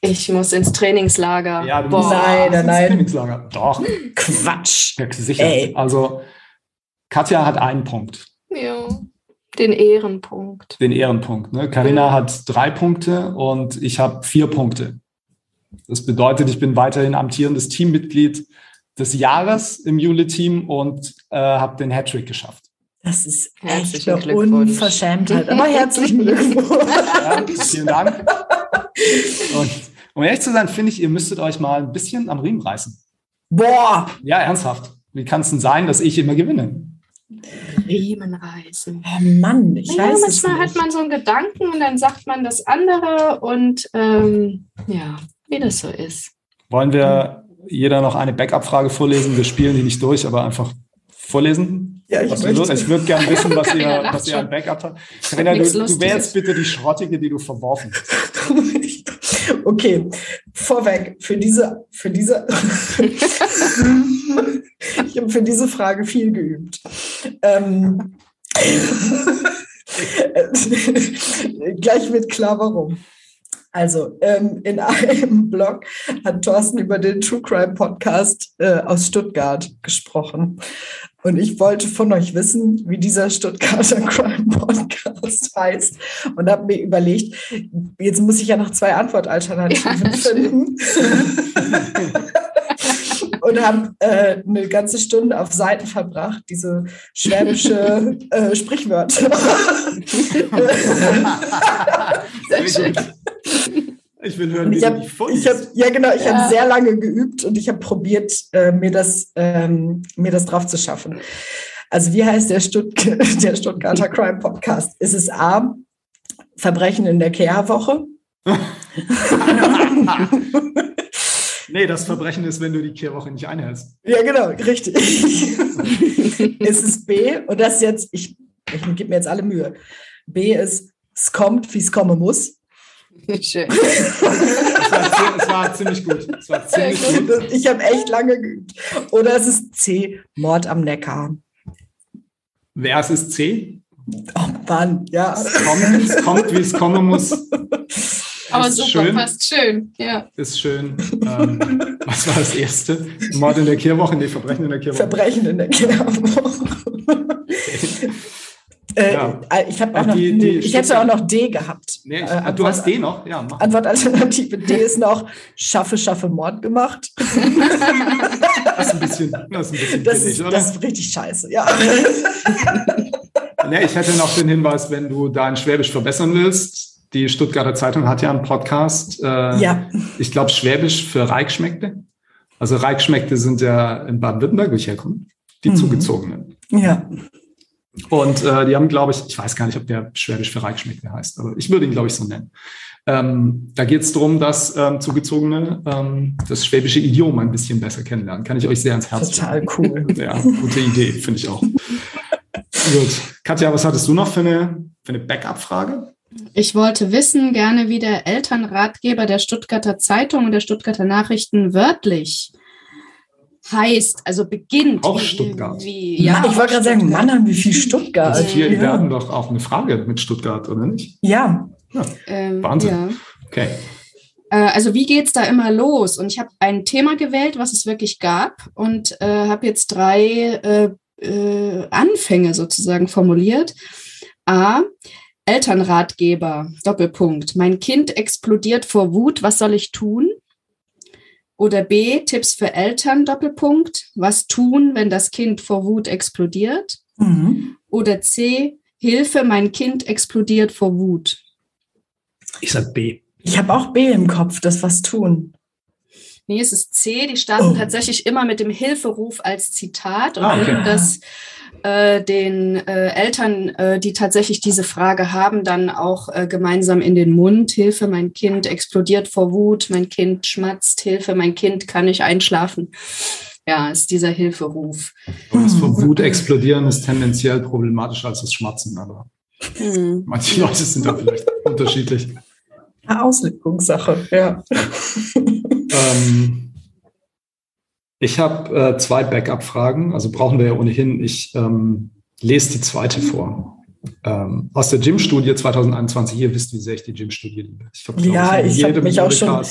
ich muss ins Trainingslager. Ja, du Boah. musst nein, ins nein. Trainingslager. Doch. Quatsch. Ja, sicher. Ey. Also, Katja hat einen Punkt. Ja. Den Ehrenpunkt. Den Ehrenpunkt. Ne? Carina ja. hat drei Punkte und ich habe vier Punkte. Das bedeutet, ich bin weiterhin amtierendes Teammitglied des Jahres im Jule-Team und äh, habe den Hattrick geschafft. Das ist echt eine Unverschämtheit. Aber herzlichen Glückwunsch. Ja, vielen Dank. Und um ehrlich zu sein, finde ich, ihr müsstet euch mal ein bisschen am Riemen reißen. Boah! Ja, ernsthaft. Wie kann es denn sein, dass ich immer gewinne? Riemen reißen. Oh Mann, ich ja, weiß manchmal es nicht. hat man so einen Gedanken und dann sagt man das andere und ähm, ja, wie das so ist. Wollen wir jeder noch eine Backup-Frage vorlesen. Wir spielen die nicht durch, aber einfach vorlesen. Ja, ich, was möchte. ich würde gerne wissen, was ihr, was ihr an Backup habt. Carina, du, du wärst bitte die Schrottige, die du verworfen hast. okay, vorweg, für diese, für diese, ich habe für diese Frage viel geübt. Ähm, gleich wird klar, warum. Also ähm, in einem Blog hat Thorsten über den True Crime Podcast äh, aus Stuttgart gesprochen. Und ich wollte von euch wissen, wie dieser Stuttgarter Crime Podcast heißt. Und habe mir überlegt, jetzt muss ich ja noch zwei Antwortalternativen ja, finden. und habe äh, eine ganze Stunde auf Seiten verbracht, diese schwäbische äh, Sprichwörter. Sehr schön. Ich will hören, wie ich hab, ich hab, Ja, genau. Ich ja. habe sehr lange geübt und ich habe probiert, äh, mir, das, ähm, mir das drauf zu schaffen. Also wie heißt der, Stutt der Stuttgarter Crime Podcast? Ist es A, Verbrechen in der Kehrwoche? nee, das Verbrechen ist, wenn du die Kehrwoche nicht einhältst. Ja, genau, richtig. ist es B, und das jetzt, ich, ich gebe mir jetzt alle Mühe. B ist, es kommt, wie es kommen muss. Schön. Es war, es war, ziemlich gut. Es war ziemlich gut. Ich habe echt lange geübt. Oder es ist C, Mord am Neckar. Wer ist es C? Oh Mann, ja. Es kommt, es kommt wie es kommen muss. Aber ist super, schön. passt schön. Ja. Ist schön. Ähm, was war das erste? Mord in der Kehrwoche? Nee, Verbrechen in der Kehrwoche. Verbrechen in der Kehrwoche. Okay. Äh, ja. Äh, ich habe auch noch, die, die ich hätte auch noch D gehabt. Nee, ich, äh, du hast D noch? Ja, mach. Antwortalternative D ist noch Schaffe, Schaffe, Mord gemacht. das ist ein bisschen, das ist, ein bisschen das ist, oder? Das ist richtig scheiße, ja. nee, ich hätte noch den Hinweis, wenn du dein Schwäbisch verbessern willst. Die Stuttgarter Zeitung hat ja einen Podcast. Äh, ja. Ich glaube, Schwäbisch für Reichschmeckte. Also Reichschmeckte sind ja in Baden-Württemberg, wo ich herkomme, die mhm. Zugezogenen. Ja. Und äh, die haben, glaube ich, ich weiß gar nicht, ob der Schwäbisch für Reichschmeckle heißt, aber ich würde ihn, glaube ich, so nennen. Ähm, da geht es darum, dass ähm, Zugezogene ähm, das schwäbische Idiom ein bisschen besser kennenlernen. Kann ich euch sehr ans Herz Total legen. cool. Ja, gute Idee, finde ich auch. Gut. Katja, was hattest du noch für eine, für eine Backup-Frage? Ich wollte wissen, gerne wie der Elternratgeber der Stuttgarter Zeitung und der Stuttgarter Nachrichten wörtlich heißt, also beginnt. Auch Stuttgart. Wie, ja, ich wollte gerade sagen, Mann, wie viel Stuttgart. Also wir ja. werden doch auch eine Frage mit Stuttgart, oder nicht? Ja. ja. Ähm, Wahnsinn. Ja. Okay. Äh, also wie geht es da immer los? Und ich habe ein Thema gewählt, was es wirklich gab und äh, habe jetzt drei äh, äh, Anfänge sozusagen formuliert. A. Elternratgeber, Doppelpunkt. Mein Kind explodiert vor Wut, was soll ich tun? Oder B, Tipps für Eltern, Doppelpunkt. Was tun, wenn das Kind vor Wut explodiert? Mhm. Oder C, Hilfe, mein Kind explodiert vor Wut. Ich sag B. Ich habe auch B im Kopf, das was tun. Nee, es ist C. Die starten oh. tatsächlich immer mit dem Hilferuf als Zitat und ah, okay. das äh, den äh, Eltern, äh, die tatsächlich diese Frage haben, dann auch äh, gemeinsam in den Mund. Hilfe, mein Kind explodiert vor Wut, mein Kind schmatzt, Hilfe, mein Kind kann nicht einschlafen. Ja, ist dieser Hilferuf. Und das vor Wut explodieren ist tendenziell problematischer als das Schmatzen, aber hm. manche Leute sind da vielleicht unterschiedlich. Auslegungssache, ja. ähm, ich habe äh, zwei Backup-Fragen, also brauchen wir ja ohnehin. Ich ähm, lese die zweite vor. Ähm, aus der Gym-Studie 2021. Ihr wisst, wie sehr ich die Gym-Studie liebe. Ich ja, ich habe mich auch schon,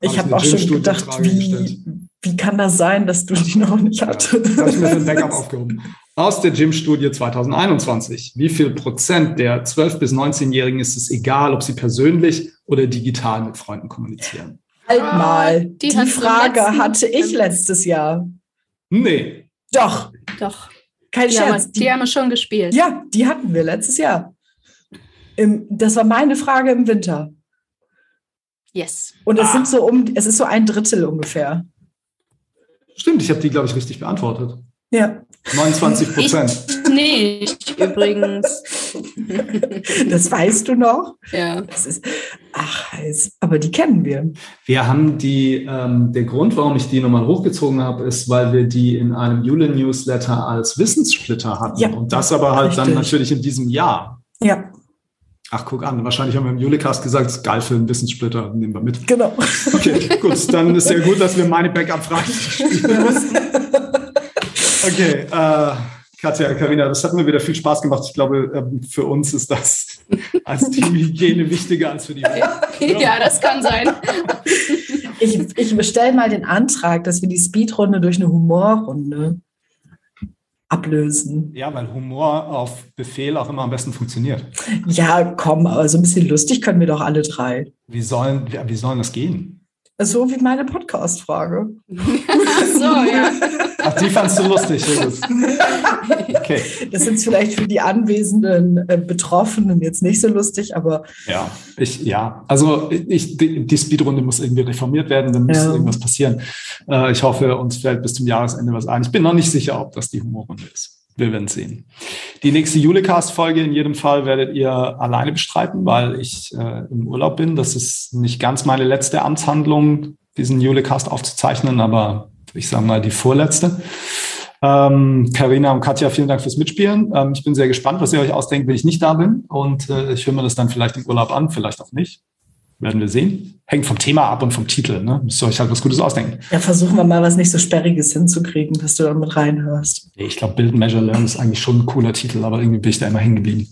ich habe auch schon gedacht, wie, wie kann das sein, dass du die noch nicht hattest? Ja, habe ich mir für ein Backup aufgehoben. Aus der Gym-Studie 2021. Wie viel Prozent der 12- bis 19-Jährigen ist es egal, ob sie persönlich oder digital mit Freunden kommunizieren? Halt ah, mal, die, die Frage hatte ich letztes Jahr. Nee. Doch. Doch. Kein die Scherz. Haben, die, die haben wir schon gespielt. Ja, die hatten wir letztes Jahr. Im, das war meine Frage im Winter. Yes. Und es ah. sind so um, es ist so ein Drittel ungefähr. Stimmt, ich habe die, glaube ich, richtig beantwortet. Ja. 29 Prozent. Nicht, übrigens. Das weißt du noch? Ja. Das ist, ach, heiß. Aber die kennen wir. Wir haben die, ähm, der Grund, warum ich die nochmal hochgezogen habe, ist, weil wir die in einem Jule-Newsletter als Wissenssplitter hatten. Ja. Und das aber halt Richtig. dann natürlich in diesem Jahr. Ja. Ach, guck an, wahrscheinlich haben wir im Julicast gesagt, das ist geil für einen Wissenssplitter, nehmen wir mit. Genau. Okay, gut, dann ist ja gut, dass wir meine Backup-Frage spielen mussten. Okay, äh, Katja, Karina, das hat mir wieder viel Spaß gemacht. Ich glaube, ähm, für uns ist das als Teamhygiene wichtiger als für die Welt. Ja, das kann sein. Ich, ich bestelle mal den Antrag, dass wir die Speedrunde durch eine Humorrunde ablösen. Ja, weil Humor auf Befehl auch immer am besten funktioniert. Ja, komm, aber so ein bisschen lustig können wir doch alle drei. Wie sollen, wie sollen das gehen? So wie meine Podcast-Frage. so, ja. Ach, die fandst du lustig. Okay. Das ist vielleicht für die anwesenden äh, Betroffenen jetzt nicht so lustig, aber. Ja, ich, ja. Also ich, die, die Speedrunde muss irgendwie reformiert werden, dann muss ja. irgendwas passieren. Äh, ich hoffe, uns fällt bis zum Jahresende was ein. Ich bin noch nicht sicher, ob das die Humorrunde ist. Wir werden sehen. Die nächste Julecast-Folge in jedem Fall werdet ihr alleine bestreiten, weil ich äh, im Urlaub bin. Das ist nicht ganz meine letzte Amtshandlung, diesen Julecast aufzuzeichnen, aber ich sage mal die vorletzte. Ähm, Carina und Katja, vielen Dank fürs Mitspielen. Ähm, ich bin sehr gespannt, was ihr euch ausdenkt, wenn ich nicht da bin. Und äh, ich höre mir das dann vielleicht im Urlaub an, vielleicht auch nicht. Werden wir sehen. Hängt vom Thema ab und vom Titel. Ne? Müsst ihr euch halt was Gutes ausdenken. Ja, versuchen wir mal was nicht so Sperriges hinzukriegen, dass du dann mit reinhörst. Ich glaube, Build, Measure, Learn ist eigentlich schon ein cooler Titel, aber irgendwie bin ich da immer hängen geblieben.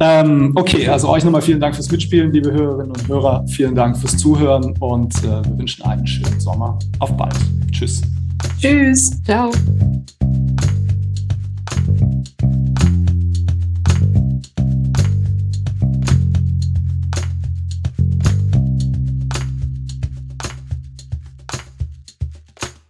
Ähm, okay, also euch nochmal vielen Dank fürs Mitspielen, liebe Hörerinnen und Hörer. Vielen Dank fürs Zuhören und äh, wir wünschen einen schönen Sommer. Auf bald. Tschüss. Tschüss. Ciao.